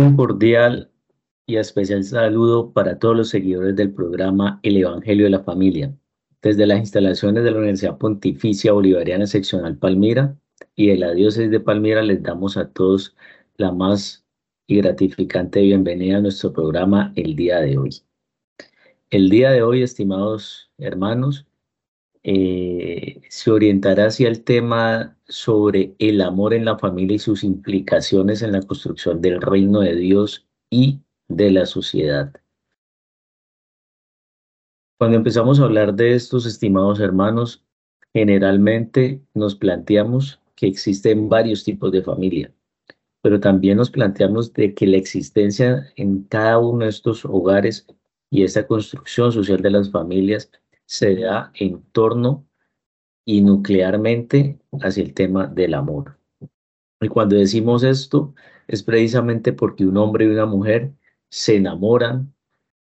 Un cordial y especial saludo para todos los seguidores del programa El Evangelio de la Familia. Desde las instalaciones de la Universidad Pontificia Bolivariana Seccional Palmira y de la Diócesis de Palmira les damos a todos la más y gratificante bienvenida a nuestro programa el día de hoy. El día de hoy, estimados hermanos, eh, se orientará hacia el tema sobre el amor en la familia y sus implicaciones en la construcción del reino de Dios y de la sociedad. Cuando empezamos a hablar de estos, estimados hermanos, generalmente nos planteamos que existen varios tipos de familia, pero también nos planteamos de que la existencia en cada uno de estos hogares y esta construcción social de las familias se da en torno y nuclearmente hacia el tema del amor. Y cuando decimos esto es precisamente porque un hombre y una mujer se enamoran,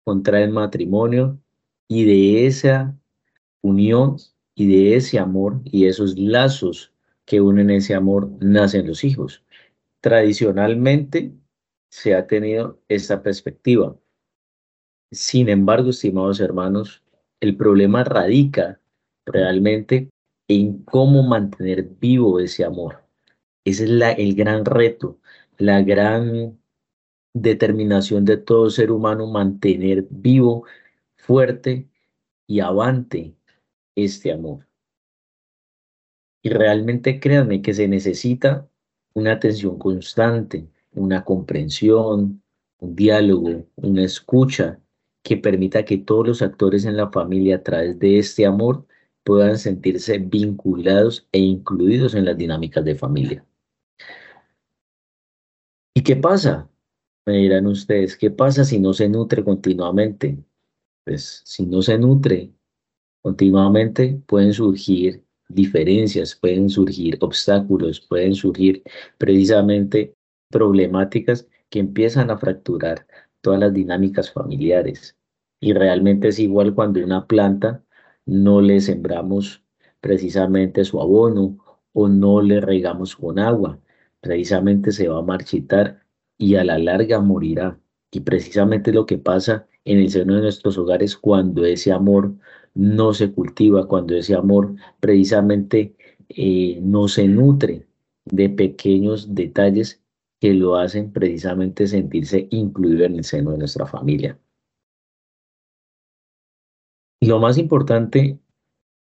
contraen matrimonio y de esa unión y de ese amor y esos lazos que unen ese amor nacen los hijos. Tradicionalmente se ha tenido esta perspectiva. Sin embargo, estimados hermanos, el problema radica realmente en cómo mantener vivo ese amor. Ese es el gran reto, la gran determinación de todo ser humano, mantener vivo, fuerte y avante este amor. Y realmente créanme que se necesita una atención constante, una comprensión, un diálogo, una escucha que permita que todos los actores en la familia a través de este amor puedan sentirse vinculados e incluidos en las dinámicas de familia. ¿Y qué pasa? Me dirán ustedes, ¿qué pasa si no se nutre continuamente? Pues si no se nutre continuamente pueden surgir diferencias, pueden surgir obstáculos, pueden surgir precisamente problemáticas que empiezan a fracturar todas las dinámicas familiares. Y realmente es igual cuando una planta no le sembramos precisamente su abono o no le regamos con agua. Precisamente se va a marchitar y a la larga morirá. Y precisamente lo que pasa en el seno de nuestros hogares cuando ese amor no se cultiva, cuando ese amor precisamente eh, no se nutre de pequeños detalles que lo hacen precisamente sentirse incluido en el seno de nuestra familia. Y lo más importante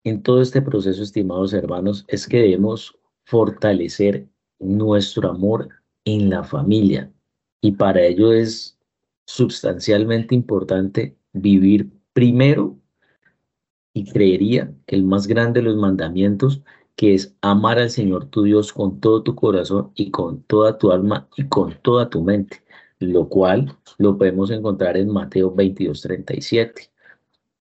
en todo este proceso, estimados hermanos, es que debemos fortalecer nuestro amor en la familia. Y para ello es sustancialmente importante vivir primero, y creería que el más grande de los mandamientos que es amar al Señor tu Dios con todo tu corazón y con toda tu alma y con toda tu mente, lo cual lo podemos encontrar en Mateo 22, 37.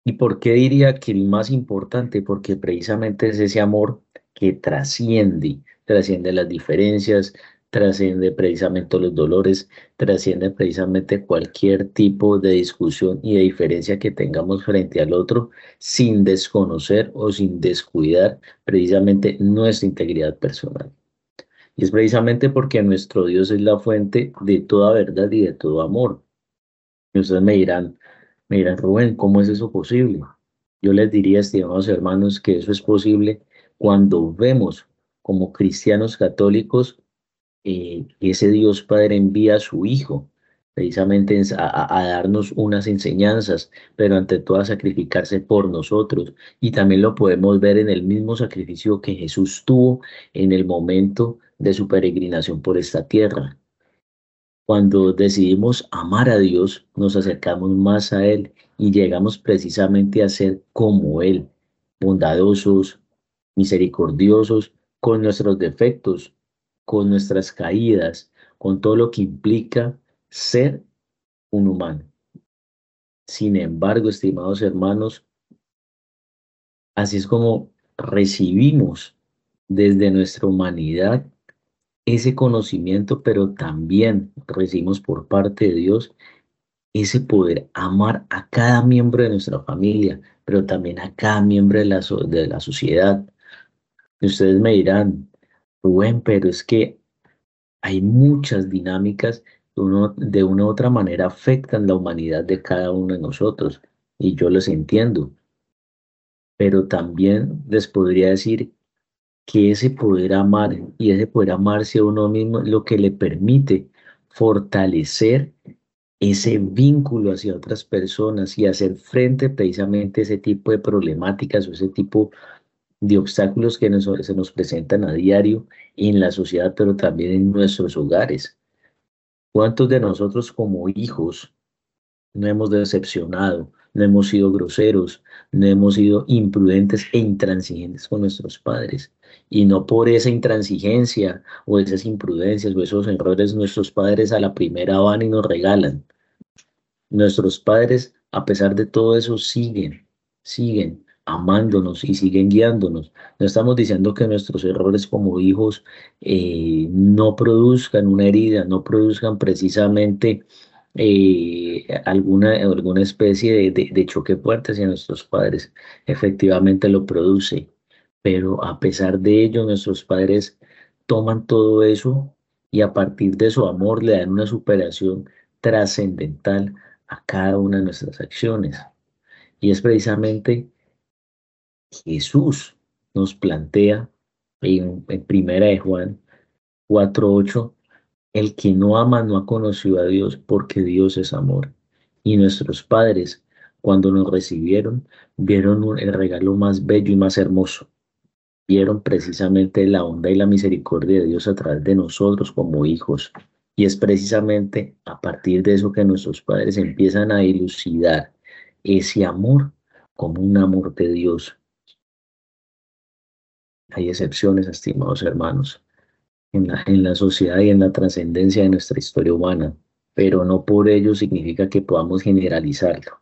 ¿Y por qué diría que el más importante? Porque precisamente es ese amor que trasciende, trasciende las diferencias, trasciende precisamente los dolores, trasciende precisamente cualquier tipo de discusión y de diferencia que tengamos frente al otro sin desconocer o sin descuidar precisamente nuestra integridad personal. Y es precisamente porque nuestro Dios es la fuente de toda verdad y de todo amor. Y ustedes me dirán, me dirán, Rubén, ¿cómo es eso posible? Yo les diría, estimados hermanos, que eso es posible cuando vemos como cristianos católicos eh, ese Dios Padre envía a su Hijo precisamente a, darnos unas enseñanzas, pero ante todo a sacrificarse por nosotros. Y también lo podemos ver en el mismo sacrificio que Jesús tuvo en el momento de su peregrinación por esta tierra. Cuando decidimos amar a Dios, nos acercamos más a Él y llegamos precisamente a ser como Él, bondadosos, misericordiosos, con nuestros defectos, con nuestras caídas, con todo lo que implica ser un humano. Sin embargo, estimados hermanos, así es como recibimos desde nuestra humanidad ese conocimiento, pero también recibimos por parte de Dios ese poder amar a cada miembro de nuestra familia, pero también a cada miembro de la, de la sociedad. Y ustedes me dirán, Rubén, pero es que hay muchas dinámicas uno, de una u otra manera afectan la humanidad de cada uno de nosotros y yo los entiendo. Pero también les podría decir que ese poder amar y ese poder amarse a uno mismo es lo que le permite fortalecer ese vínculo hacia otras personas y hacer frente precisamente a ese tipo de problemáticas o ese tipo de obstáculos que se nos presentan a diario en la sociedad, pero también en nuestros hogares. ¿Cuántos de nosotros como hijos no hemos decepcionado, no hemos sido groseros, no hemos sido imprudentes e intransigentes con nuestros padres? Y no por esa intransigencia o esas imprudencias o esos errores nuestros padres a la primera van y nos regalan. Nuestros padres, a pesar de todo eso, siguen, siguen amándonos y siguen guiándonos. No estamos diciendo que nuestros errores como hijos eh, no produzcan una herida, no produzcan precisamente eh, alguna, alguna especie de, choque fuerte hacia nuestros padres. Efectivamente lo produce, pero a pesar de ello, nuestros padres toman todo eso y a partir de su amor le dan una superación trascendental a cada una de nuestras acciones. Y es precisamente Jesús nos plantea en, en Primera de Juan 4.8, el que no ama no ha conocido a Dios porque Dios es amor. Y nuestros padres, cuando nos recibieron, vieron el regalo más bello y más hermoso. Vieron precisamente la onda y la misericordia de Dios a través de nosotros como hijos. Y es precisamente a partir de eso que nuestros padres empiezan a dilucidar ese amor como un amor de Dios, hay excepciones, estimados hermanos, en la, sociedad y en la trascendencia de nuestra historia humana, pero no por ello significa que podamos generalizarlo.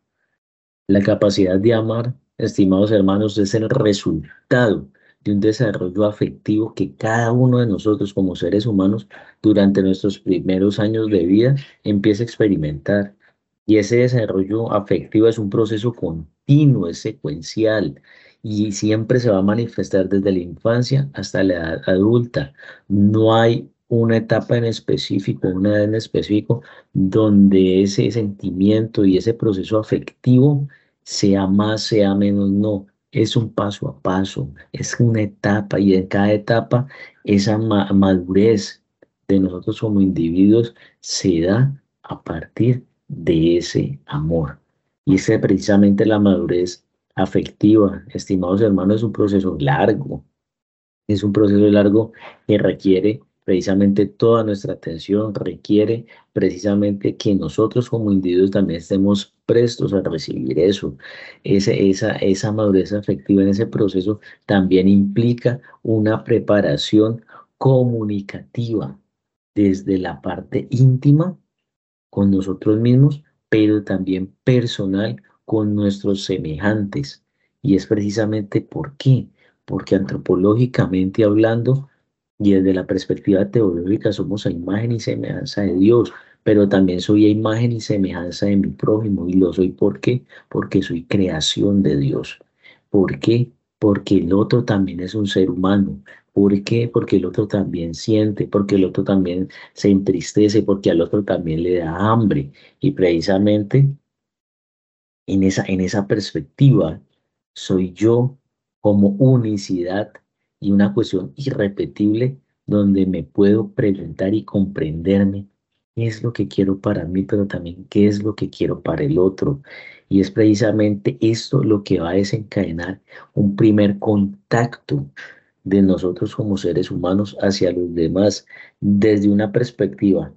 La capacidad de amar, estimados hermanos, es el resultado de un desarrollo afectivo que cada uno de nosotros como seres humanos durante nuestros primeros años de vida empieza a experimentar. Y ese desarrollo afectivo es un proceso continuo, es secuencial, y siempre se va a manifestar desde la infancia hasta la edad adulta. No hay una etapa en específico, una edad en específico, donde ese sentimiento y ese proceso afectivo sea más, sea menos, no. Es un paso a paso, es una etapa y en cada etapa esa madurez de nosotros como individuos se da a partir de ese amor. Y esa es precisamente la madurez afectiva, estimados hermanos, es un proceso largo. Es un proceso largo que requiere precisamente toda nuestra atención, requiere precisamente que nosotros como individuos también estemos prestos a recibir eso. Esa, esa madurez afectiva en ese proceso también implica una preparación comunicativa desde la parte íntima con nosotros mismos, pero también personal con nuestros semejantes. Y es precisamente por qué. Porque antropológicamente hablando y desde la perspectiva teológica somos a imagen y semejanza de Dios, pero también soy a imagen y semejanza de mi prójimo. Y lo soy ¿por qué? Porque soy creación de Dios. ¿Por qué? Porque el otro también es un ser humano. ¿Por qué? Porque el otro también siente, porque el otro también se entristece, porque al otro también le da hambre. Y precisamente en esa, en esa perspectiva, soy yo como unicidad y una cuestión irrepetible donde me puedo preguntar y comprenderme qué es lo que quiero para mí, pero también qué es lo que quiero para el otro. Y es precisamente esto lo que va a desencadenar un primer contacto de nosotros como seres humanos hacia los demás desde una perspectiva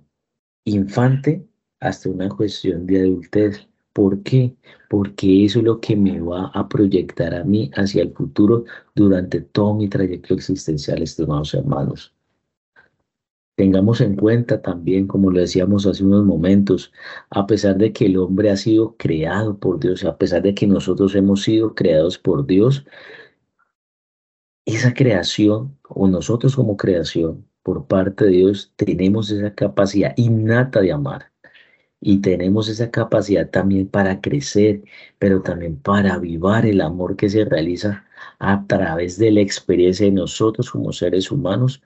infante hasta una cuestión de adultez. ¿Por qué? Porque eso es lo que me va a proyectar a mí hacia el futuro durante todo mi trayecto existencial, estimados hermanos. Tengamos en cuenta también, como lo decíamos hace unos momentos, a pesar de que el hombre ha sido creado por Dios, a pesar de que nosotros hemos sido creados por Dios, esa creación, o nosotros como creación, por parte de Dios, tenemos esa capacidad innata de amar y tenemos esa capacidad también para crecer, pero también para avivar el amor que se realiza a través de la experiencia de nosotros como seres humanos,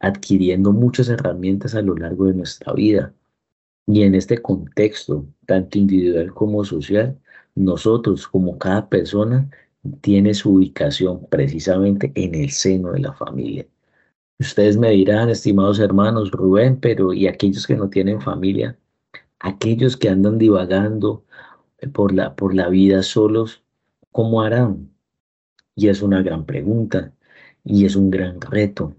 adquiriendo muchas herramientas a lo largo de nuestra vida. Y en este contexto, tanto individual como social, nosotros como cada persona tiene su ubicación precisamente en el seno de la familia. Ustedes me dirán, estimados hermanos, Rubén, pero ¿y aquellos que no tienen familia? Aquellos que andan divagando por la, por la vida solos, ¿cómo harán? Y es una gran pregunta y es un gran reto.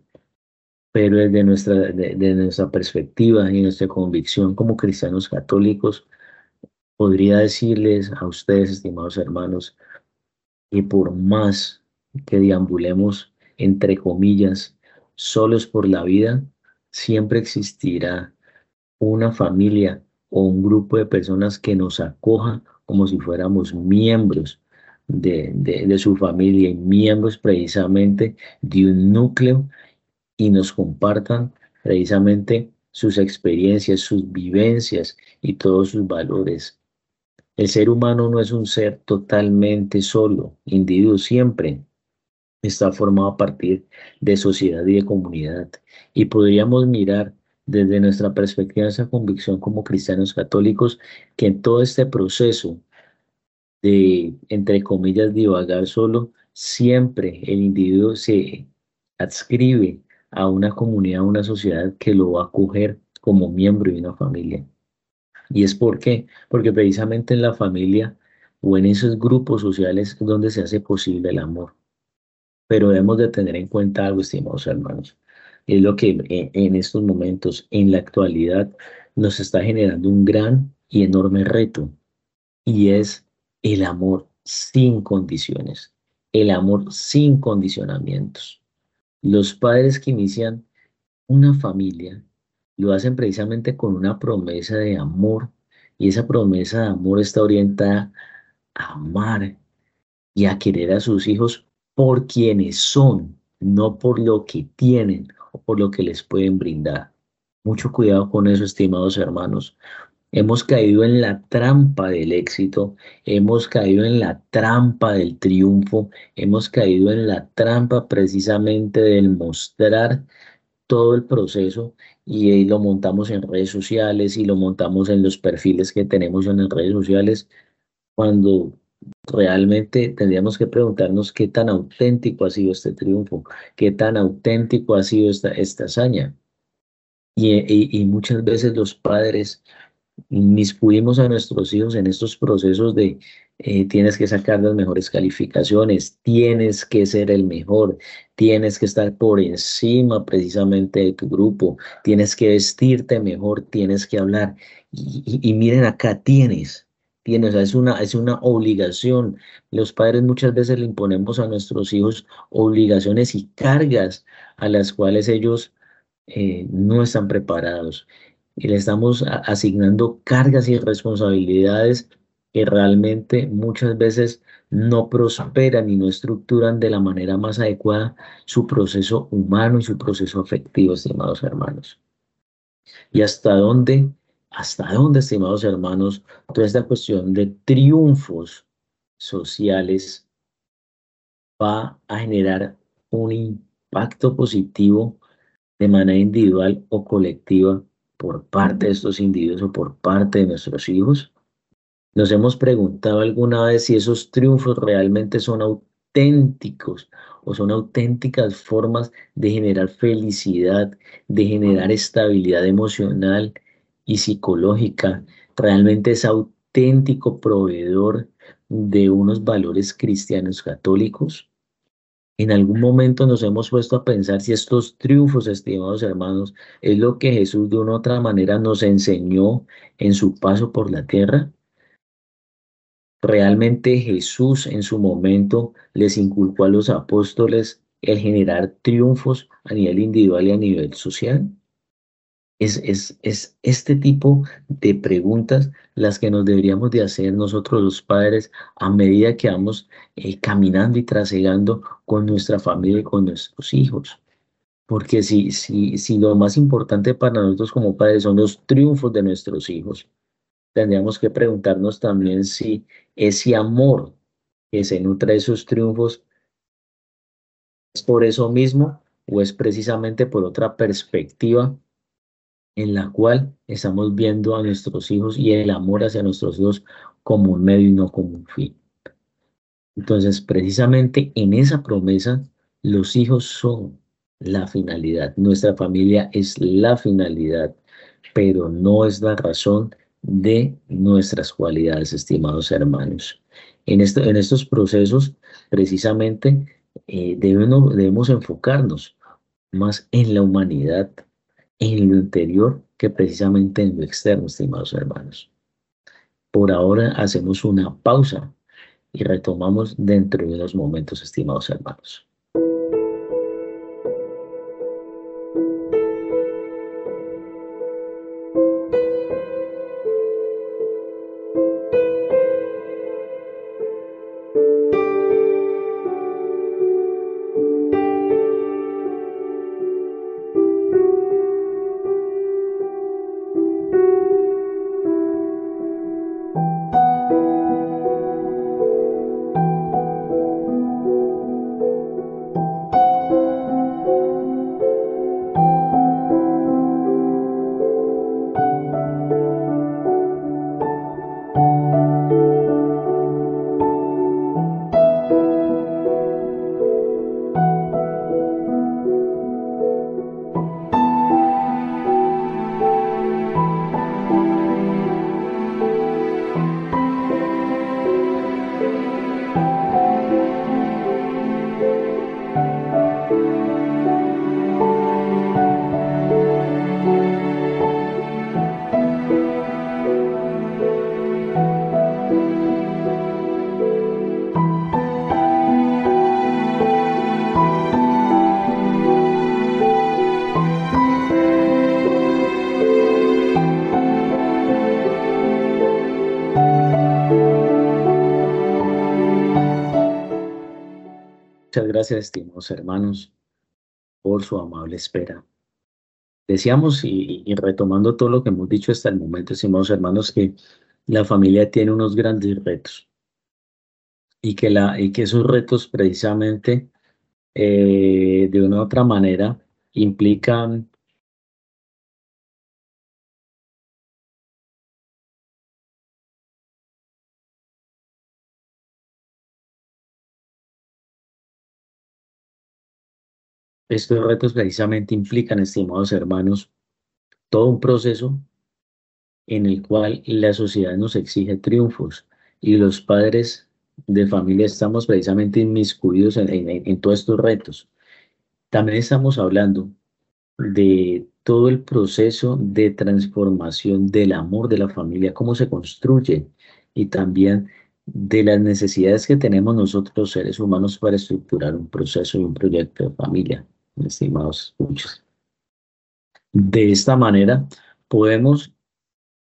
Pero desde nuestra, de, nuestra perspectiva y nuestra convicción como cristianos católicos, podría decirles a ustedes, estimados hermanos, que por más que deambulemos, entre comillas, solos por la vida, siempre existirá una familia o un grupo de personas que nos acoja como si fuéramos miembros de, de, su familia y miembros precisamente de un núcleo y nos compartan precisamente sus experiencias, sus vivencias y todos sus valores. El ser humano no es un ser totalmente solo, individuo siempre está formado a partir de sociedad y de comunidad. Y podríamos mirar desde nuestra perspectiva, esa convicción como cristianos católicos, que en todo este proceso de, entre comillas, divagar solo, siempre el individuo se adscribe a una comunidad, a una sociedad que lo va a acoger como miembro de una familia. ¿Y es por qué? Porque precisamente en la familia o en esos grupos sociales es donde se hace posible el amor. Pero debemos de tener en cuenta algo, estimados hermanos. Es lo que en estos momentos, en la actualidad, nos está generando un gran y enorme reto. Y es el amor sin condiciones, el amor sin condicionamientos. Los padres que inician una familia lo hacen precisamente con una promesa de amor y esa promesa de amor está orientada a amar y a querer a sus hijos por quienes son, no por lo que tienen por lo que les pueden brindar. Mucho cuidado con eso, estimados hermanos. Hemos caído en la trampa del éxito, hemos caído en la trampa del triunfo, hemos caído en la trampa precisamente del mostrar todo el proceso y lo montamos en redes sociales y lo montamos en los perfiles que tenemos en las redes sociales, cuando realmente tendríamos que preguntarnos qué tan auténtico ha sido este triunfo, qué tan auténtico ha sido esta, esta hazaña. Y, y, muchas veces los padres miscuimos a nuestros hijos en estos procesos de eh, tienes que sacar las mejores calificaciones, tienes que ser el mejor, tienes que estar por encima precisamente de tu grupo, tienes que vestirte mejor, tienes que hablar. Y miren acá, tienes, tienes, es una, es una obligación. Los padres muchas veces le imponemos a nuestros hijos obligaciones y cargas a las cuales ellos eh, no están preparados. Y le estamos asignando cargas y responsabilidades que realmente muchas veces no prosperan y no estructuran de la manera más adecuada su proceso humano y su proceso afectivo, estimados hermanos. ¿Y hasta dónde ¿Hasta dónde, estimados hermanos, toda esta cuestión de triunfos sociales va a generar un impacto positivo de manera individual o colectiva por parte de estos individuos o por parte de nuestros hijos? Nos hemos preguntado alguna vez si esos triunfos realmente son auténticos o son auténticas formas de generar felicidad, de generar estabilidad emocional y psicológica, realmente es auténtico proveedor de unos valores cristianos católicos. En algún momento nos hemos puesto a pensar si estos triunfos, estimados hermanos, es lo que Jesús de una u otra manera nos enseñó en su paso por la tierra. Realmente Jesús en su momento les inculcó a los apóstoles el generar triunfos a nivel individual y a nivel social. Es, es, este tipo de preguntas las que nos deberíamos de hacer nosotros los padres a medida que vamos eh, caminando y trasegando con nuestra familia y con nuestros hijos. Porque si, si, si lo más importante para nosotros como padres son los triunfos de nuestros hijos, tendríamos que preguntarnos también si ese amor que se nutre de esos triunfos es por eso mismo o es precisamente por otra perspectiva en la cual estamos viendo a nuestros hijos y el amor hacia nuestros hijos como un medio y no como un fin. Entonces, precisamente en esa promesa, los hijos son la finalidad. Nuestra familia es la finalidad, pero no es la razón de nuestras cualidades, estimados hermanos. En, esto, en estos procesos, precisamente, eh, debemos enfocarnos más en la humanidad, en lo interior, que precisamente en lo externo, estimados hermanos. Por ahora hacemos una pausa y retomamos dentro de unos momentos, estimados hermanos. Gracias, estimados hermanos, por su amable espera. Decíamos, y, retomando todo lo que hemos dicho hasta el momento, estimados hermanos, que la familia tiene unos grandes retos y que, la, y que esos retos precisamente eh, de una u otra manera implican Estos retos precisamente implican, estimados hermanos, todo un proceso en el cual la sociedad nos exige triunfos y los padres de familia estamos precisamente inmiscuidos en, todos estos retos. También estamos hablando de todo el proceso de transformación del amor de la familia, cómo se construye y también de las necesidades que tenemos nosotros seres humanos para estructurar un proceso y un proyecto de familia estimados escuchas. De esta manera podemos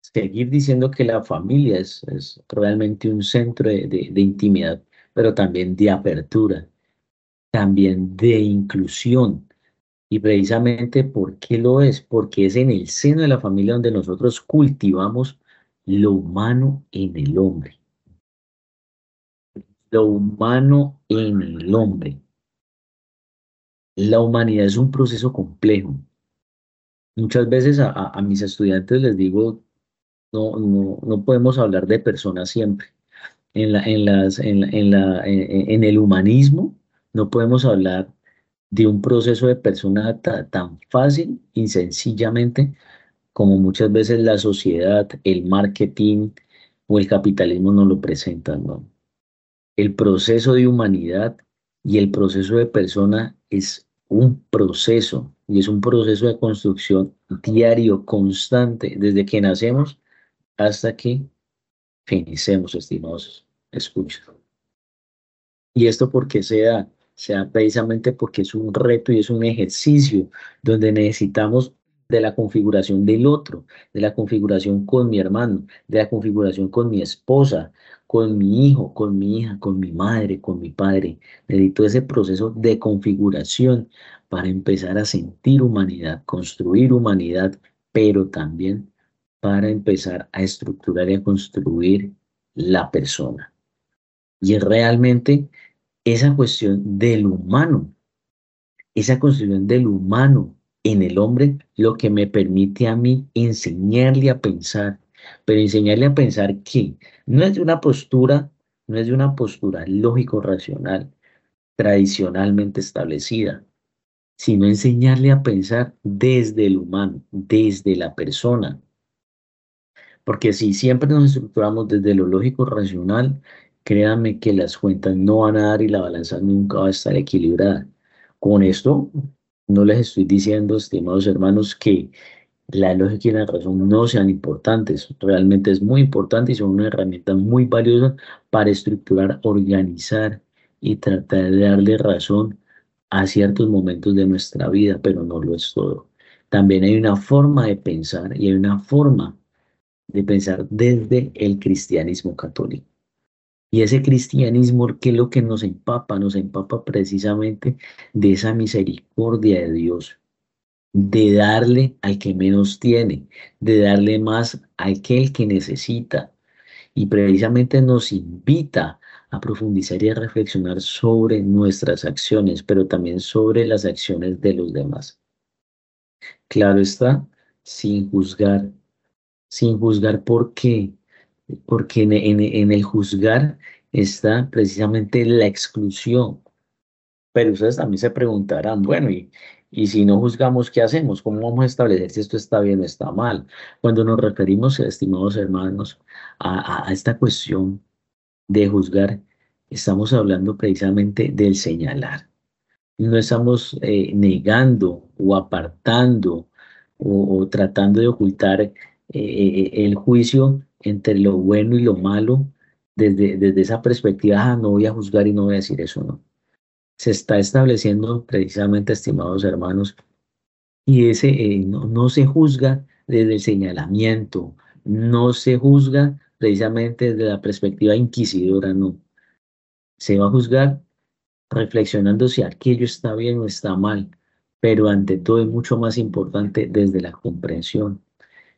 seguir diciendo que la familia es, realmente un centro de, intimidad, pero también de apertura, también de inclusión. Y precisamente, ¿por qué lo es? Porque es en el seno de la familia donde nosotros cultivamos lo humano en el hombre. Lo humano en el hombre. La humanidad es un proceso complejo. Muchas veces a, mis estudiantes les digo, no, no, podemos hablar de personas siempre. En, la, en, las, en, la, en, el humanismo no podemos hablar de un proceso de persona tan fácil y sencillamente como muchas veces la sociedad, el marketing o el capitalismo nos lo presentan. ¿no? El proceso de humanidad y el proceso de persona es un proceso y es un proceso de construcción diario, constante, desde que nacemos hasta que finicemos, estimados escucha. Y esto porque sea, sea precisamente porque es un reto y es un ejercicio donde necesitamos de la configuración del otro, de la configuración con mi hermano, de la configuración con mi esposa, con mi hijo, con mi hija, con mi madre, con mi padre. Necesito ese proceso de configuración para empezar a sentir humanidad, construir humanidad, pero también para empezar a estructurar y a construir la persona. Y es realmente esa cuestión del humano, esa construcción del humano en el hombre lo que me permite a mí enseñarle a pensar, pero enseñarle a pensar que no es de una postura, no es de una postura lógico-racional, tradicionalmente establecida, sino enseñarle a pensar desde el humano, desde la persona. Porque si siempre nos estructuramos desde lo lógico-racional, créanme que las cuentas no van a dar y la balanza nunca va a estar equilibrada. Con esto, no les estoy diciendo, estimados hermanos, que la lógica y la razón no sean importantes. Realmente es muy importante y son una herramienta muy valiosa para estructurar, organizar y tratar de darle razón a ciertos momentos de nuestra vida, pero no lo es todo. También hay una forma de pensar y hay una forma de pensar desde el cristianismo católico. Y ese cristianismo que es lo que nos empapa, nos empapa precisamente de esa misericordia de Dios, de darle al que menos tiene, de darle más a aquel que necesita. Y precisamente nos invita a profundizar y a reflexionar sobre nuestras acciones, pero también sobre las acciones de los demás. Claro está, sin juzgar, sin juzgar por qué, porque en, el juzgar está precisamente la exclusión. Pero ustedes también se preguntarán, bueno, y, y si no juzgamos, ¿qué hacemos? ¿Cómo vamos a establecer si esto está bien o está mal? Cuando nos referimos, estimados hermanos, a, a esta cuestión de juzgar, estamos hablando precisamente del señalar. No estamos eh, negando o apartando o, tratando de ocultar eh, eh, el juicio entre lo bueno y lo malo desde, desde esa perspectiva, ah, no voy a juzgar y no voy a decir eso, no. Se está estableciendo precisamente, estimados hermanos, y ese no, no se juzga desde el señalamiento, no se juzga precisamente desde la perspectiva inquisidora, no. Se va a juzgar reflexionando si aquello está bien o está mal, pero ante todo es mucho más importante desde la comprensión.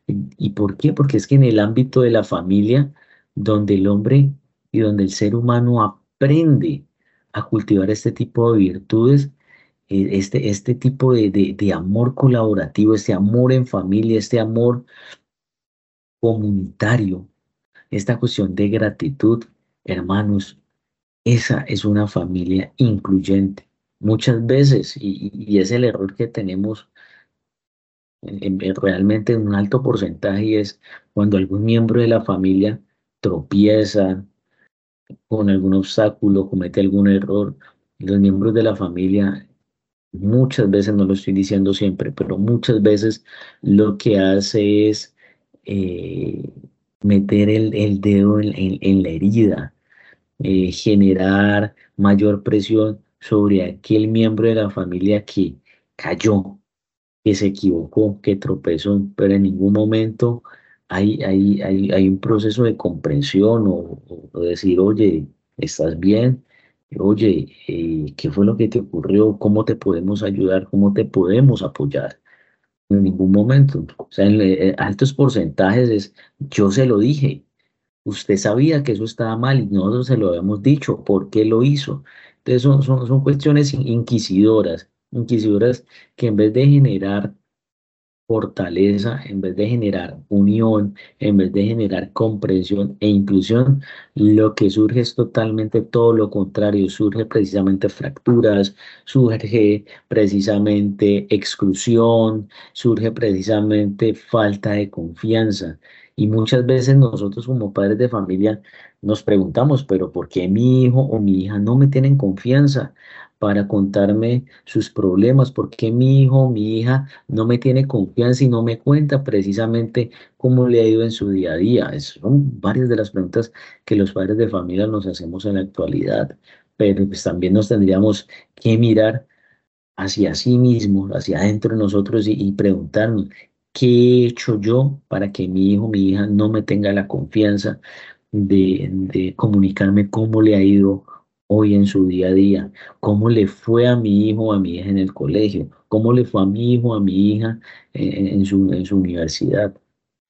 ¿Y por qué? Porque es que en el ámbito de la familia, donde el hombre y donde el ser humano aprende a cultivar este tipo de virtudes, eh, este, este tipo de, de amor colaborativo, este amor en familia, este amor comunitario, esta cuestión de gratitud, hermanos, esa es una familia incluyente. Muchas veces, y, es el error que tenemos realmente en un alto porcentaje, es cuando algún miembro de la familia tropieza con algún obstáculo, comete algún error, los miembros de la familia muchas veces, no lo estoy diciendo siempre, pero muchas veces lo que hace es eh, meter el, dedo en, la herida, eh, generar mayor presión sobre aquel miembro de la familia que cayó, que se equivocó, que tropezó, pero en ningún momento hay, hay, hay, un proceso de comprensión o, decir, oye, ¿estás bien? Oye, eh, ¿qué fue lo que te ocurrió? ¿Cómo te podemos ayudar? ¿Cómo te podemos apoyar? en ningún momento. O sea, en eh, altos porcentajes es, yo se lo dije, usted sabía que eso estaba mal y nosotros se lo habíamos dicho, ¿por qué lo hizo? Entonces son, son, son cuestiones inquisidoras, inquisidoras que en vez de generar fortaleza, en vez de generar unión, en vez de generar comprensión e inclusión, lo que surge es totalmente todo lo contrario, surge precisamente fracturas, surge precisamente exclusión, surge precisamente falta de confianza. Y muchas veces nosotros como padres de familia nos preguntamos, pero ¿por qué mi hijo o mi hija no me tienen confianza? para contarme sus problemas, porque mi hijo o mi hija no me tiene confianza y no me cuenta precisamente cómo le ha ido en su día a día. son varias de las preguntas que los padres de familia nos hacemos en la actualidad, pero pues también nos tendríamos que mirar hacia sí mismos, hacia adentro de nosotros y, preguntarnos, ¿qué he hecho yo para que mi hijo mi hija no me tenga la confianza de, comunicarme cómo le ha ido hoy en su día a día, cómo le fue a mi hijo o a mi hija en el colegio, cómo le fue a mi hijo o a mi hija en, su, en su universidad.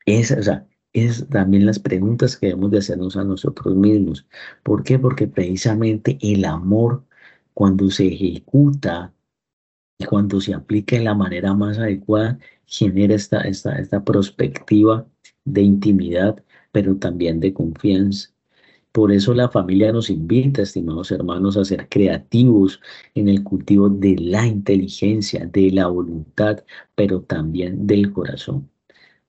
Esa, o sea, es también las preguntas que debemos de hacernos a nosotros mismos. ¿Por qué? Porque precisamente el amor, cuando se ejecuta y cuando se aplica de la manera más adecuada, genera esta, esta, esta perspectiva de intimidad, pero también de confianza. Por eso la familia nos invita, estimados hermanos, a ser creativos en el cultivo de la inteligencia, de la voluntad, pero también del corazón.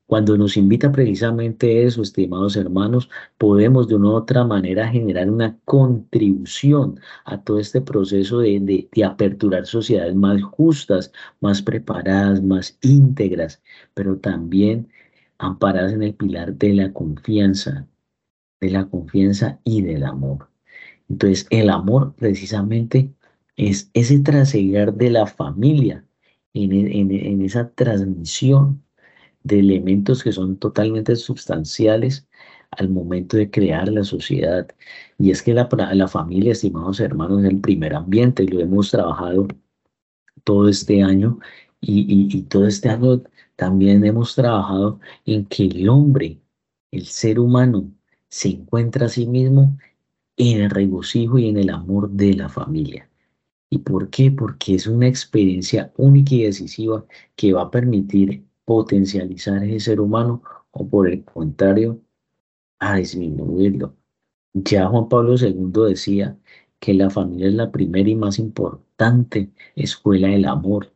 Cuando nos invita precisamente eso, estimados hermanos, podemos de una u otra manera generar una contribución a todo este proceso de, de, de, aperturar sociedades más justas, más preparadas, más íntegras, pero también amparadas en el pilar de la confianza, de la confianza y del amor. Entonces, el amor precisamente es ese trasegar de la familia en, en, en esa transmisión de elementos que son totalmente sustanciales al momento de crear la sociedad. Y es que la, la familia, estimados hermanos, es el primer ambiente, y lo hemos trabajado todo este año y, y, todo este año también hemos trabajado en que el hombre, el ser humano, se encuentra a sí mismo en el regocijo y en el amor de la familia. ¿Y por qué? Porque es una experiencia única y decisiva que va a permitir potencializar ese ser humano o por el contrario, a disminuirlo. Ya Juan Pablo II decía que la familia es la primera y más importante escuela del amor.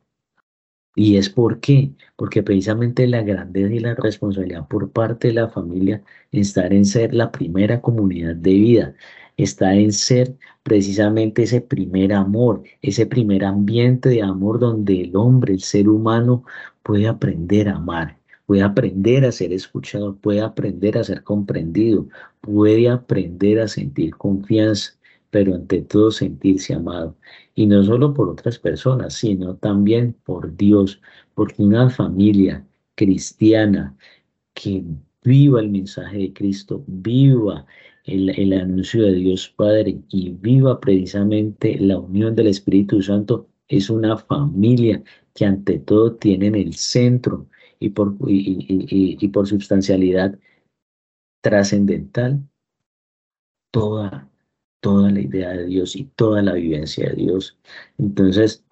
¿Y es por qué? Porque precisamente la grandeza y la responsabilidad por parte de la familia está en ser la primera comunidad de vida, está en ser precisamente ese primer amor, ese primer ambiente de amor donde el hombre, el ser humano, puede aprender a amar, puede aprender a ser escuchado, puede aprender a ser comprendido, puede aprender a sentir confianza, pero ante todo sentirse amado. Y no solo por otras personas, sino también por Dios, porque una familia cristiana que viva el mensaje de Cristo, viva el, anuncio de Dios Padre y viva precisamente la unión del Espíritu Santo, es una familia que ante todo tiene en el centro y por, y, por sustancialidad trascendental toda, toda la idea de Dios y toda la vivencia de Dios. Entonces,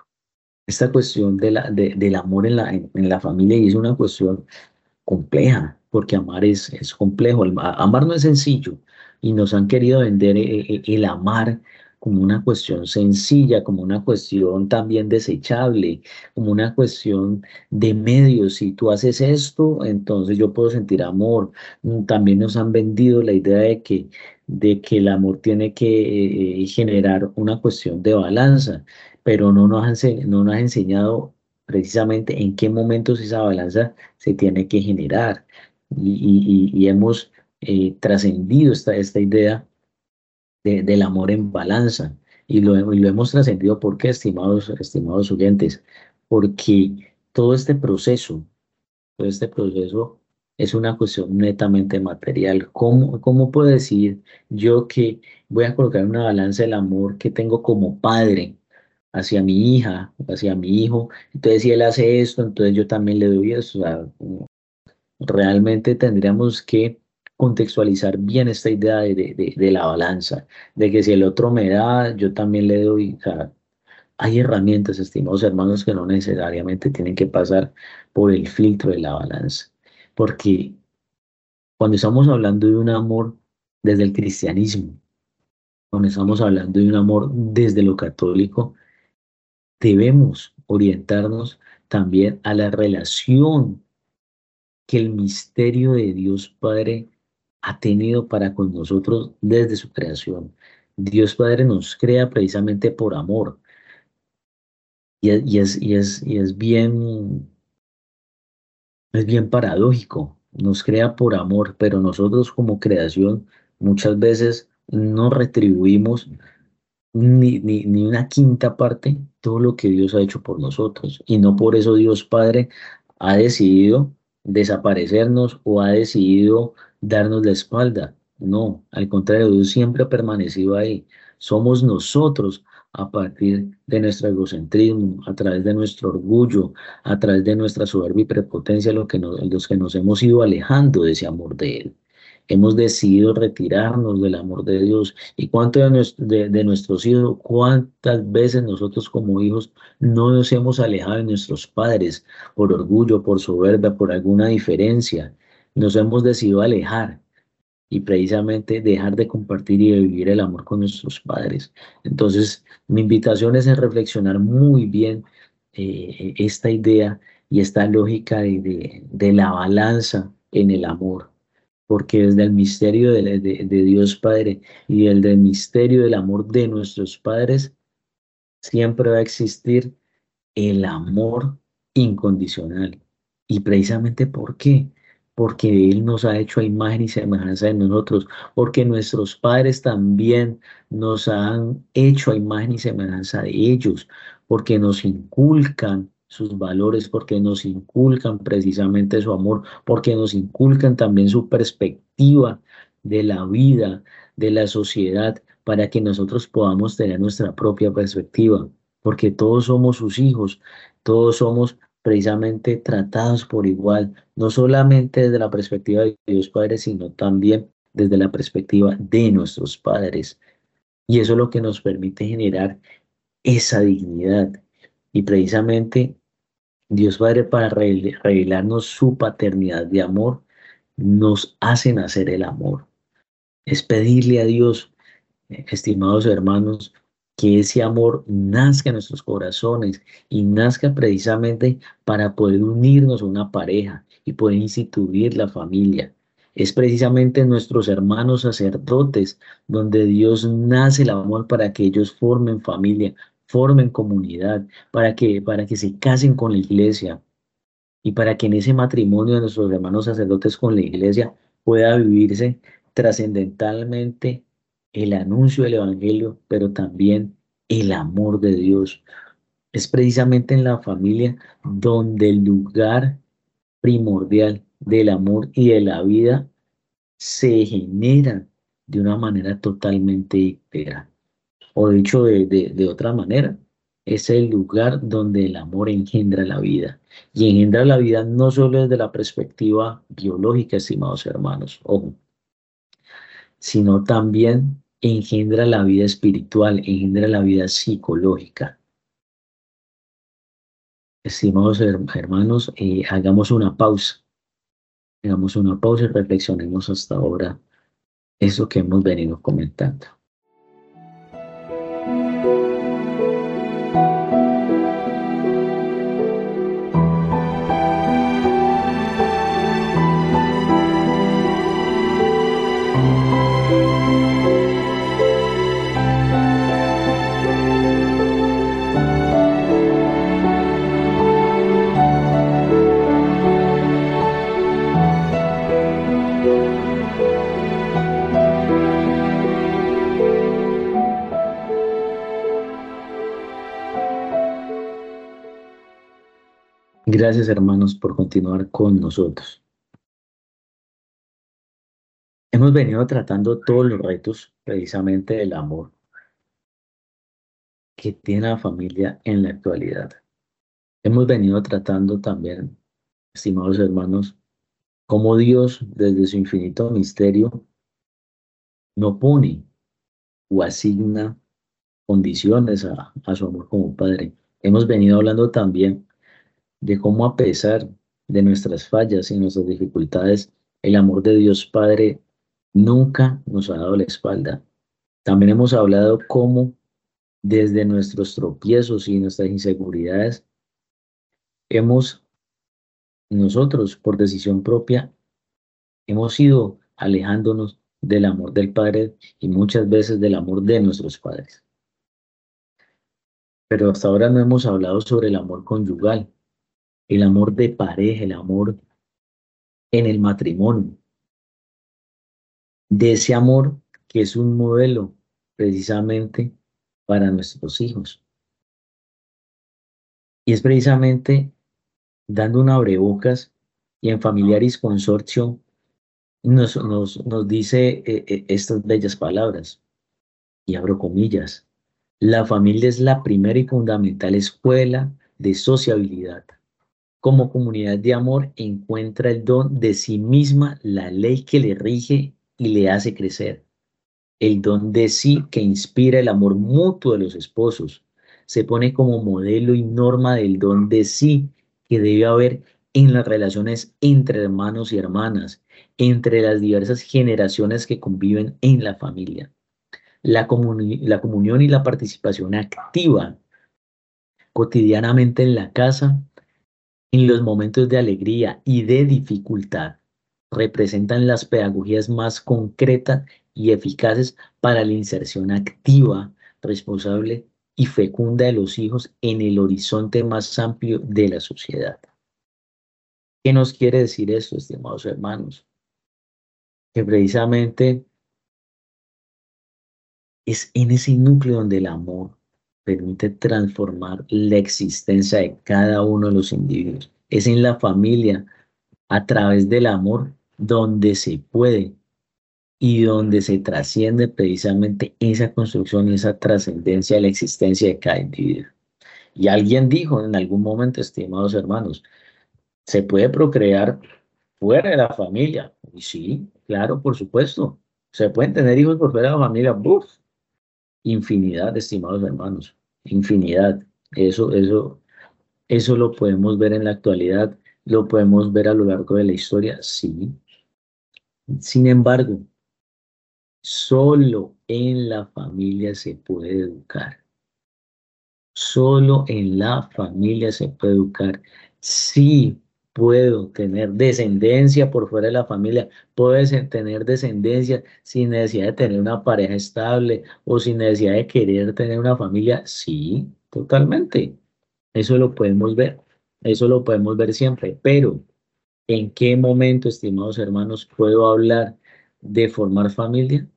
esta cuestión de la, del amor en la, en, la familia y es una cuestión compleja, porque amar es, es complejo, amar no es sencillo, y nos han querido vender eh, eh, el amar como una cuestión sencilla, como una cuestión también desechable, como una cuestión de medios. Si tú haces esto, entonces yo puedo sentir amor. Mm, también nos han vendido la idea de que, de que el amor tiene que eh, generar una cuestión de balanza, pero no nos, han, no nos ha enseñado precisamente en qué momentos esa balanza se tiene que generar. Y, y hemos eh, trascendido esta, esta idea de, del amor en balanza. Y lo, y lo hemos trascendido, ¿por qué, estimados, estimados oyentes? Porque todo este proceso, todo este proceso es una cuestión netamente material. ¿Cómo, ¿Cómo puedo decir yo que voy a colocar en una balanza el amor que tengo como padre hacia mi hija, hacia mi hijo? Entonces, si él hace esto, entonces yo también le doy eso. realmente tendríamos que contextualizar bien esta idea de, de, la balanza, de que si el otro me da, yo también le doy. Hay herramientas, estimados hermanos, que no necesariamente tienen que pasar por el filtro de la balanza, porque cuando estamos hablando de un amor desde el cristianismo, cuando estamos hablando de un amor desde lo católico, debemos orientarnos también a la relación que el misterio de Dios Padre ha tenido para con nosotros desde su creación. Dios Padre nos crea precisamente por amor. Y, es, y, es, y es, bien, es bien paradójico. Nos crea por amor, pero nosotros como creación muchas veces no retribuimos ni, ni, ni, una quinta parte todo lo que Dios ha hecho por nosotros. Y no por eso Dios Padre ha decidido desaparecernos o ha decidido darnos la espalda. No, al contrario, Dios siempre ha permanecido ahí. Somos nosotros a partir de nuestro egocentrismo, a través de nuestro orgullo, a través de nuestra soberbia y prepotencia, los que nos, los que nos hemos ido alejando de ese amor de Él. hemos decidido retirarnos del amor de Dios. ¿Y cuántos de, de, nuestros hijos, cuántas veces nosotros como hijos no nos hemos alejado de nuestros padres por orgullo, por soberbia, por alguna diferencia? Nos hemos decidido alejar y precisamente dejar de compartir y de vivir el amor con nuestros padres. Entonces, mi invitación es a reflexionar muy bien eh, esta idea y esta lógica de, de, la balanza en el amor, porque desde el misterio de, de Dios Padre y el del misterio del amor de nuestros padres, siempre va a existir el amor incondicional. Y precisamente ¿por qué? Porque Él nos ha hecho a imagen y semejanza de nosotros, porque nuestros padres también nos han hecho a imagen y semejanza de ellos, porque nos inculcan sus valores, porque nos inculcan precisamente su amor, porque nos inculcan también su perspectiva de la vida, de la sociedad, para que nosotros podamos tener nuestra propia perspectiva, porque todos somos sus hijos, todos somos precisamente tratados por igual, no solamente desde la perspectiva de Dios Padre, sino también desde la perspectiva de nuestros padres. Y eso es lo que nos permite generar esa dignidad. Y precisamente Dios Padre para revelarnos su paternidad de amor, nos hace nacer el amor. Es pedirle a Dios, estimados hermanos, que ese amor nazca en nuestros corazones y nazca precisamente para poder unirnos a una pareja y poder instituir la familia. Es precisamente en nuestros hermanos sacerdotes donde Dios nace el amor para que ellos formen familia, formen comunidad, para que, para que se casen con la iglesia y para que en ese matrimonio de nuestros hermanos sacerdotes con la iglesia pueda vivirse trascendentalmente el anuncio del Evangelio, pero también el amor de Dios. Es precisamente en la familia donde el lugar primordial del amor y de la vida se genera de una manera totalmente íntegra. O dicho de, de otra manera, es el lugar donde el amor engendra la vida. Y engendra la vida no solo desde la perspectiva biológica, estimados hermanos, ojo, sino también engendra la vida espiritual, engendra la vida psicológica. Estimados hermanos, eh, hagamos una pausa. Hagamos una pausa y reflexionemos hasta ahora eso que hemos venido comentando. Gracias hermanos por continuar con nosotros. Hemos venido tratando todos los retos precisamente del amor que tiene la familia en la actualidad. Hemos venido tratando también, estimados hermanos, cómo Dios desde su infinito misterio no pone o asigna condiciones a, a su amor como Padre. Hemos venido hablando también de cómo a pesar de nuestras fallas y nuestras dificultades, el amor de Dios Padre nunca nos ha dado la espalda. También hemos hablado cómo desde nuestros tropiezos y nuestras inseguridades hemos nosotros por decisión propia hemos ido alejándonos del amor del Padre y muchas veces del amor de nuestros padres. Pero hasta ahora no hemos hablado sobre el amor conyugal, el amor de pareja, el amor en el matrimonio, de ese amor que es un modelo precisamente para nuestros hijos. Y es precisamente dando un abrebocas y en Familiaris Consorcio nos, nos, nos dice eh, eh, estas bellas palabras, y abro comillas, la familia es la primera y fundamental escuela de sociabilidad como comunidad de amor encuentra el don de sí misma, la ley que le rige y le hace crecer. El don de sí que inspira el amor mutuo de los esposos se pone como modelo y norma del don de sí que debe haber en las relaciones entre hermanos y hermanas, entre las diversas generaciones que conviven en la familia. La, la comunión y la participación activa cotidianamente en la casa, en los momentos de alegría y de dificultad, representan las pedagogías más concretas y eficaces para la inserción activa, responsable y fecunda de los hijos en el horizonte más amplio de la sociedad. ¿Qué nos quiere decir esto, estimados hermanos? Que precisamente es en ese núcleo donde el amor permite transformar la existencia de cada uno de los individuos. Es en la familia, a través del amor, donde se puede y donde se trasciende precisamente esa construcción y esa trascendencia de la existencia de cada individuo. Y alguien dijo en algún momento, estimados hermanos, se puede procrear fuera de la familia. Y sí, claro, por supuesto. Se pueden tener hijos por fuera de la familia. ¡Buf! Infinidad, estimados hermanos. Infinidad. Eso, eso, eso lo podemos ver en la actualidad. Lo podemos ver a lo largo de la historia. Sí. Sin embargo, Solo en la familia se puede educar. Solo en la familia se puede educar. Sí puedo tener descendencia por fuera de la familia, puedes tener descendencia sin necesidad de tener una pareja estable o sin necesidad de querer tener una familia. Sí, totalmente. Eso lo podemos ver. Eso lo podemos ver siempre. Pero, ¿en qué momento, estimados hermanos, puedo hablar de formar familia?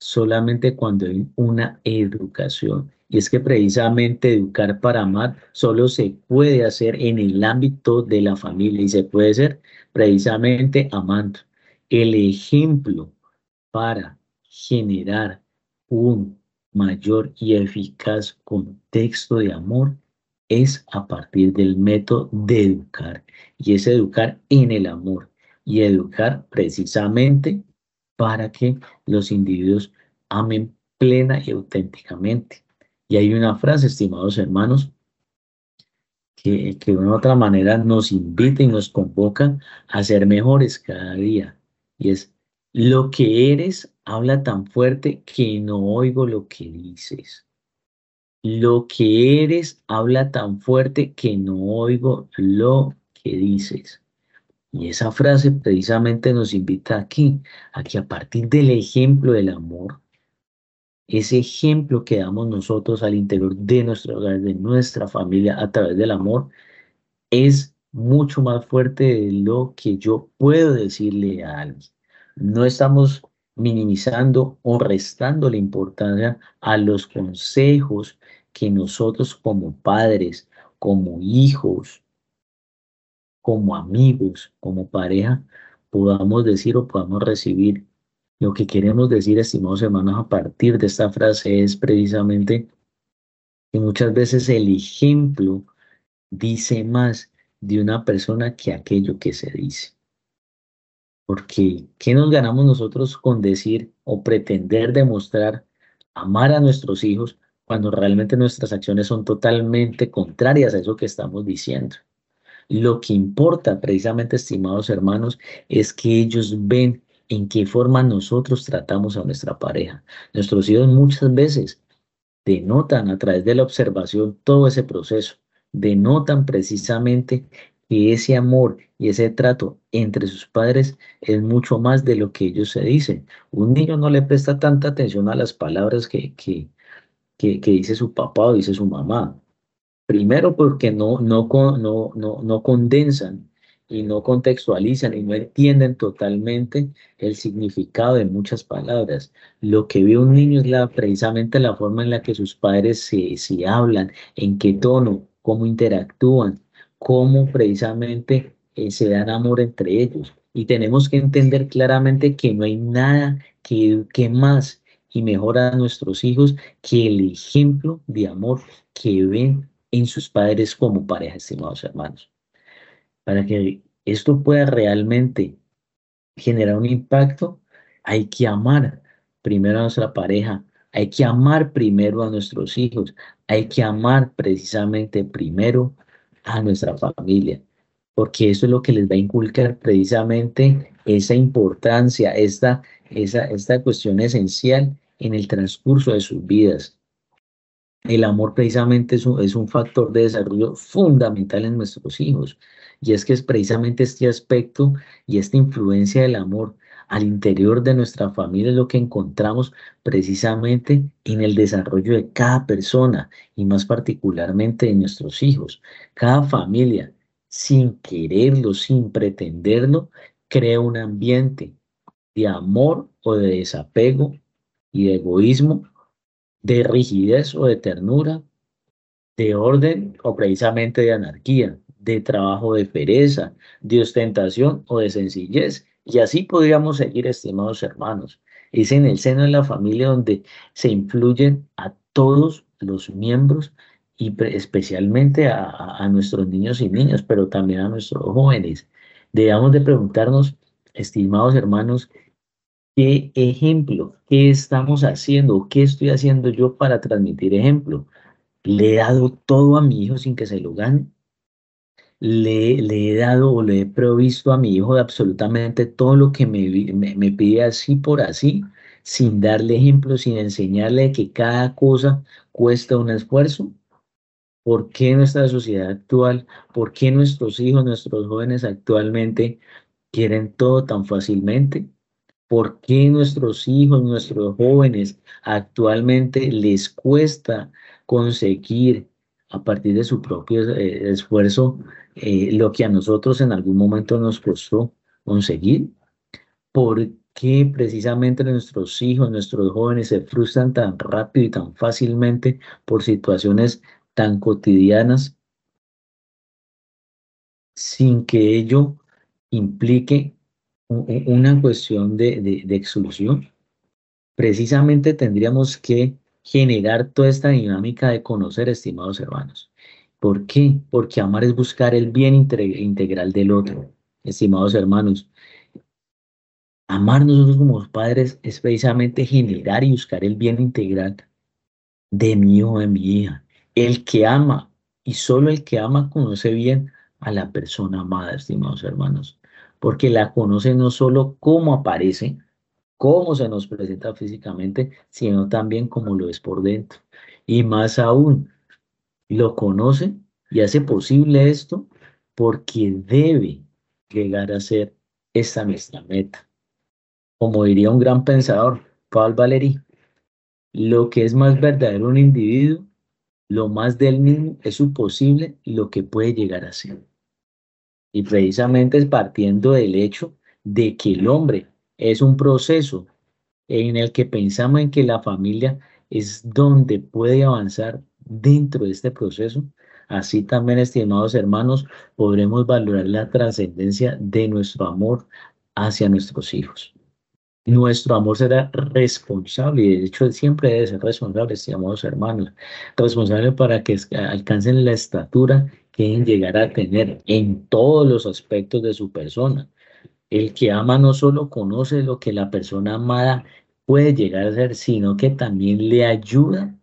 Solamente cuando hay una educación. Y es que precisamente educar para amar solo se puede hacer en el ámbito de la familia y se puede hacer precisamente amando. El ejemplo para generar un mayor y eficaz contexto de amor es a partir del método de educar y es educar en el amor y educar precisamente para que los individuos amen plena y auténticamente. Y hay una frase, estimados hermanos, que, que de una u otra manera nos invita y nos convoca a ser mejores cada día. Y es, lo que eres habla tan fuerte que no oigo lo que dices. Lo que eres habla tan fuerte que no oigo lo que dices. Y esa frase precisamente nos invita aquí, a que a partir del ejemplo del amor, ese ejemplo que damos nosotros al interior de nuestro hogar, de nuestra familia, a través del amor, es mucho más fuerte de lo que yo puedo decirle a alguien. No estamos minimizando o restando la importancia a los consejos que nosotros como padres, como hijos, como amigos, como pareja, podamos decir o podamos recibir. Lo que queremos decir, estimados hermanos, a partir de esta frase es precisamente que muchas veces el ejemplo dice más de una persona que aquello que se dice. Porque, ¿qué nos ganamos nosotros con decir o pretender demostrar amar a nuestros hijos cuando realmente nuestras acciones son totalmente contrarias a eso que estamos diciendo? Lo que importa precisamente, estimados hermanos, es que ellos ven en qué forma nosotros tratamos a nuestra pareja. Nuestros hijos muchas veces denotan a través de la observación todo ese proceso, denotan precisamente que ese amor y ese trato entre sus padres es mucho más de lo que ellos se dicen. Un niño no le presta tanta atención a las palabras que, que, que, que dice su papá o dice su mamá. Primero porque no, no, no, no, no condensan y no contextualizan y no entienden totalmente el significado de muchas palabras. Lo que ve un niño es la, precisamente la forma en la que sus padres se, se hablan, en qué tono, cómo interactúan, cómo precisamente eh, se dan amor entre ellos. Y tenemos que entender claramente que no hay nada que, que más y mejora a nuestros hijos que el ejemplo de amor que ven en sus padres como pareja, estimados hermanos. Para que esto pueda realmente generar un impacto, hay que amar primero a nuestra pareja, hay que amar primero a nuestros hijos, hay que amar precisamente primero a nuestra familia, porque eso es lo que les va a inculcar precisamente esa importancia, esta, esa, esta cuestión esencial en el transcurso de sus vidas. El amor precisamente es un, es un factor de desarrollo fundamental en nuestros hijos. Y es que es precisamente este aspecto y esta influencia del amor al interior de nuestra familia lo que encontramos precisamente en el desarrollo de cada persona y más particularmente de nuestros hijos. Cada familia, sin quererlo, sin pretenderlo, crea un ambiente de amor o de desapego y de egoísmo, de rigidez o de ternura, de orden o precisamente de anarquía, de trabajo de pereza, de ostentación o de sencillez. Y así podríamos seguir, estimados hermanos. Es en el seno de la familia donde se influyen a todos los miembros y especialmente a, a, nuestros niños y niñas, pero también a nuestros jóvenes. Debemos de preguntarnos, estimados hermanos, ¿qué ejemplo, qué estamos haciendo, qué estoy haciendo yo para transmitir ejemplo? ¿Le he dado todo a mi hijo sin que se lo gane? le, he dado o le he provisto a mi hijo de absolutamente todo lo que me, me, pide así por así, sin darle ejemplo, sin enseñarle que cada cosa cuesta un esfuerzo. ¿Por qué nuestra sociedad actual, por qué nuestros hijos, nuestros jóvenes actualmente quieren todo tan fácilmente? ¿Por qué nuestros hijos, nuestros jóvenes actualmente les cuesta conseguir a partir de su propio eh, esfuerzo eh, lo que a nosotros en algún momento nos costó conseguir? ¿Por qué precisamente nuestros hijos, nuestros jóvenes se frustran tan rápido y tan fácilmente por situaciones tan cotidianas sin que ello implique una cuestión de, de, exclusión? Precisamente tendríamos que generar toda esta dinámica de conocer, estimados hermanos. ¿Por qué? Porque amar es buscar el bien integral del otro, estimados hermanos. Amar nosotros como padres es precisamente generar y buscar el bien integral de mi hijo, de mi hija. El que ama y solo el que ama conoce bien a la persona amada, estimados hermanos, porque la conoce no solo cómo aparece, cómo se nos presenta físicamente, sino también cómo lo es por dentro. Y más aún, lo conoce y hace posible esto porque debe llegar a ser esta nuestra meta. Como diría un gran pensador, Paul Valéry, lo que es más verdadero un individuo, lo más del mismo es su posible lo que puede llegar a ser. Y precisamente es partiendo del hecho de que el hombre es un proceso en el que pensamos en que la familia es donde puede avanzar dentro de este proceso. Así también, estimados hermanos, podremos valorar la trascendencia de nuestro amor hacia nuestros hijos. Nuestro amor será responsable, y de hecho siempre debe ser responsable, estimados hermanos, responsable para que alcancen la estatura que deben llegar a tener en todos los aspectos de su persona, el que ama no solo conoce lo que la persona amada puede llegar a ser, sino que también le ayuda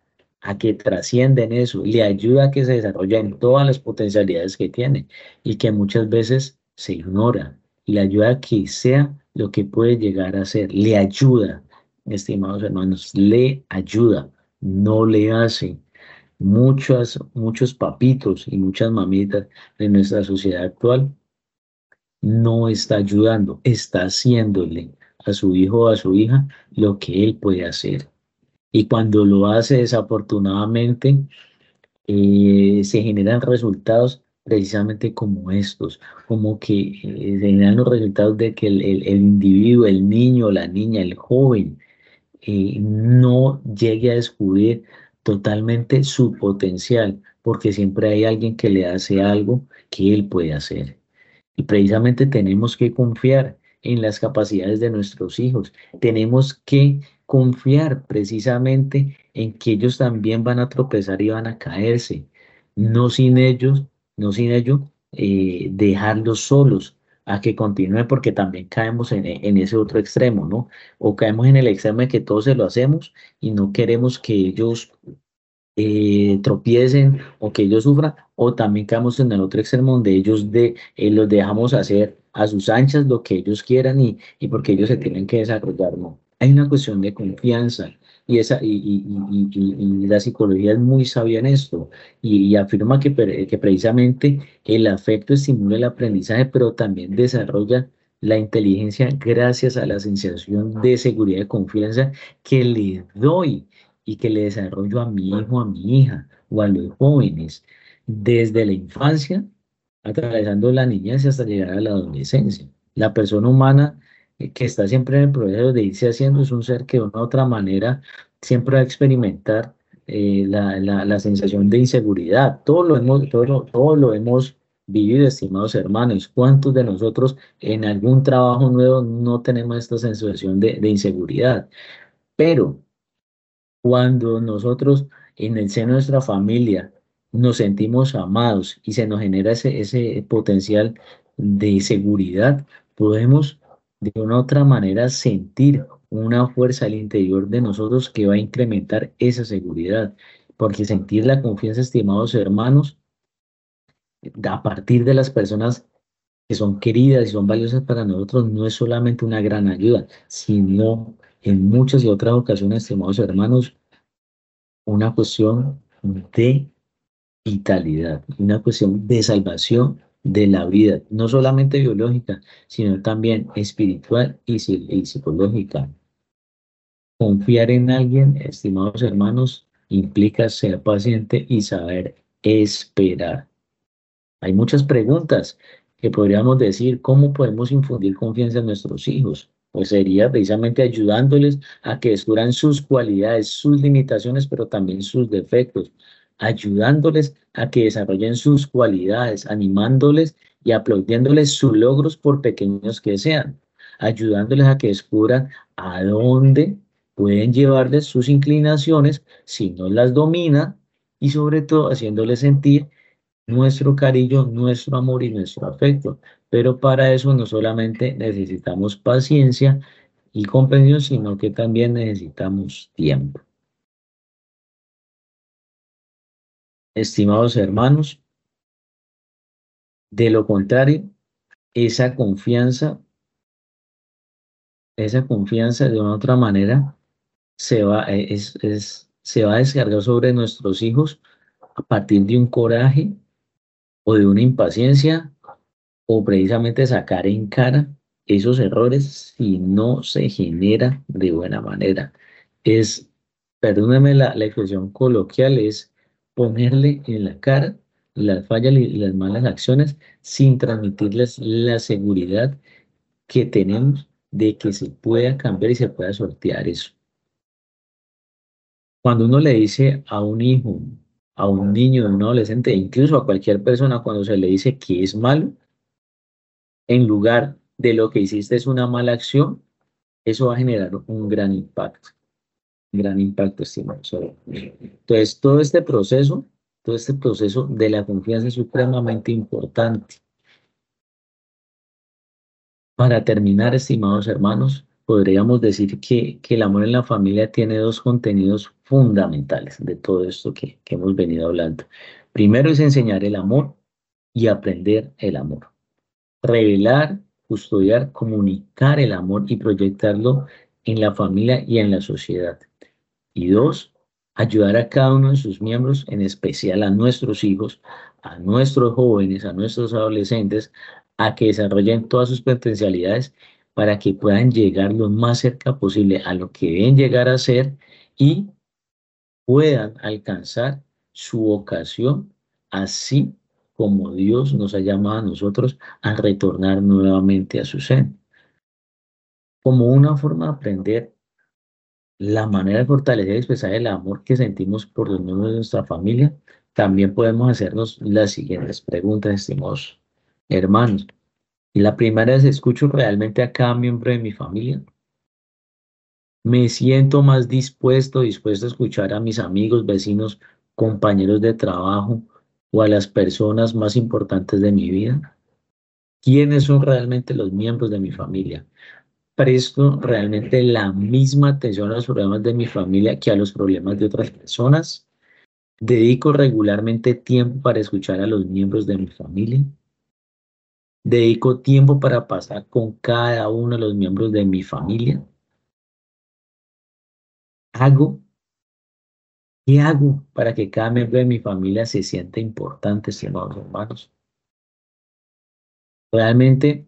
a que trascienda en eso, le ayuda a que se desarrolle en todas las potencialidades que tiene y que muchas veces se ignora, le ayuda a que sea lo que puede llegar a ser, le ayuda, estimados hermanos, le ayuda, no le hace. Muchos, muchos papitos y muchas mamitas de nuestra sociedad actual no está ayudando, está haciéndole a su hijo o a su hija lo que él puede hacer. Y cuando lo hace desafortunadamente, eh, se generan resultados precisamente como estos, como que eh, se generan los resultados de que el, individuo, el niño, la niña, el joven, eh, no llegue a descubrir totalmente su potencial, porque siempre hay alguien que le hace algo que él puede hacer. Y precisamente tenemos que confiar en las capacidades de nuestros hijos. Tenemos que confiar precisamente en que ellos también van a tropezar y van a caerse. No sin ellos, no sin ello, eh, dejarlos solos, a que continúe porque también caemos en, en, ese otro extremo, ¿no? O caemos en el extremo de que todos se lo hacemos y no queremos que ellos eh, tropiecen o que ellos sufran, o también caemos en el otro extremo donde ellos de, eh, los dejamos hacer a sus anchas lo que ellos quieran y, y porque ellos se tienen que desarrollar, ¿no? Hay una cuestión de confianza y, esa, y, y, y la psicología es muy sabia en esto y, afirma que, que precisamente el afecto estimula el aprendizaje, pero también desarrolla la inteligencia gracias a la sensación de seguridad y confianza que le doy y que le desarrollo a mi hijo, a mi hija o a los jóvenes desde la infancia, atravesando la niñez hasta llegar a la adolescencia. La persona humana que está siempre en el proceso de irse haciendo, es un ser que de una u otra manera siempre va a experimentar eh, la, la, la, sensación de inseguridad. Todo lo hemos, todo todo lo hemos vivido, estimados hermanos. ¿Cuántos de nosotros en algún trabajo nuevo no tenemos esta sensación de, de inseguridad? Pero cuando nosotros en el seno de nuestra familia nos sentimos amados y se nos genera ese, ese potencial de seguridad, podemos de una otra manera sentir una fuerza al interior de nosotros que va a incrementar esa seguridad. Porque sentir la confianza, estimados hermanos, a partir de las personas que son queridas y son valiosas para nosotros, no es solamente una gran ayuda, sino en muchas y otras ocasiones, estimados hermanos, una cuestión de vitalidad, una cuestión de salvación de la vida, no solamente biológica, sino también espiritual y, psicológica. Confiar en alguien, estimados hermanos, implica ser paciente y saber esperar. Hay muchas preguntas que podríamos decir, ¿cómo podemos infundir confianza en nuestros hijos? Pues sería precisamente ayudándoles a que descubran sus cualidades, sus limitaciones, pero también sus defectos, ayudándoles a que desarrollen sus cualidades, animándoles y aplaudiéndoles sus logros por pequeños que sean, ayudándoles a que descubran a dónde pueden llevarles sus inclinaciones si no las domina y sobre todo haciéndoles sentir nuestro cariño, nuestro amor y nuestro afecto. Pero para eso no solamente necesitamos paciencia y comprensión, sino que también necesitamos tiempo. Estimados hermanos. De lo contrario, esa confianza, esa confianza de una otra manera se va, eh, es, se va a descargar sobre nuestros hijos a partir de un coraje o de una impaciencia o precisamente sacar en cara esos errores si no se genera de buena manera. Es, perdóneme la, la expresión coloquial, es ponerle en la cara las fallas y las malas acciones sin transmitirles la seguridad que tenemos de que se pueda cambiar y se pueda sortear eso. Cuando uno le dice a un hijo, a un niño, a un adolescente, incluso a cualquier persona, cuando se le dice que es malo, en lugar de lo que hiciste es una mala acción, eso va a generar un gran impacto gran impacto, estimados. Entonces, todo este proceso, todo este proceso de la confianza es supremamente importante. Para terminar, estimados hermanos, podríamos decir que, que el amor en la familia tiene dos contenidos fundamentales de todo esto que, que hemos venido hablando. Primero es enseñar el amor y aprender el amor. Revelar, custodiar, comunicar el amor y proyectarlo en la familia y en la sociedad. Y dos, ayudar a cada uno de sus miembros, en especial a nuestros hijos, a nuestros jóvenes, a nuestros adolescentes, a que desarrollen todas sus potencialidades para que puedan llegar lo más cerca posible a lo que deben llegar a ser y puedan alcanzar su vocación así como Dios nos ha llamado a nosotros a retornar nuevamente a su seno. Como una forma de aprender la manera de fortalecer y expresar el amor que sentimos por los miembros de nuestra familia, también podemos hacernos las siguientes preguntas, estimados hermanos. Y la primera es, ¿escucho realmente a cada miembro de mi familia? ¿Me siento más dispuesto, dispuesto a escuchar a mis amigos, vecinos, compañeros de trabajo o a las personas más importantes de mi vida? quiénes son realmente los miembros de mi familia. Presto realmente la misma atención a los problemas de mi familia que a los problemas de otras personas. Dedico regularmente tiempo para escuchar a los miembros de mi familia. Dedico tiempo para pasar con cada uno de los miembros de mi familia. Hago ¿Qué hago para que cada miembro de mi familia se sienta importante, estimados hermanos? Realmente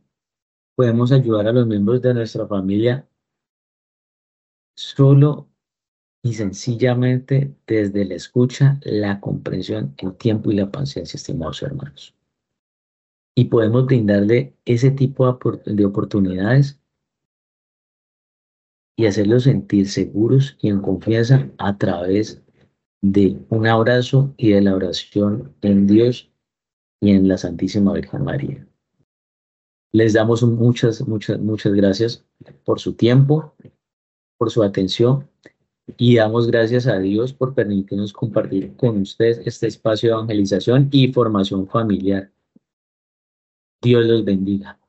podemos ayudar a los miembros de nuestra familia solo y sencillamente desde la escucha, la comprensión, el tiempo y la paciencia, estimados hermanos. Y podemos brindarle ese tipo de oportunidades y hacerlos sentir seguros y en confianza a través de un abrazo y de la oración en Dios y en la Santísima Virgen María. Les damos muchas, muchas, muchas gracias por su tiempo, por su atención y damos gracias a Dios por permitirnos compartir con ustedes este espacio de evangelización y formación familiar. Dios los bendiga.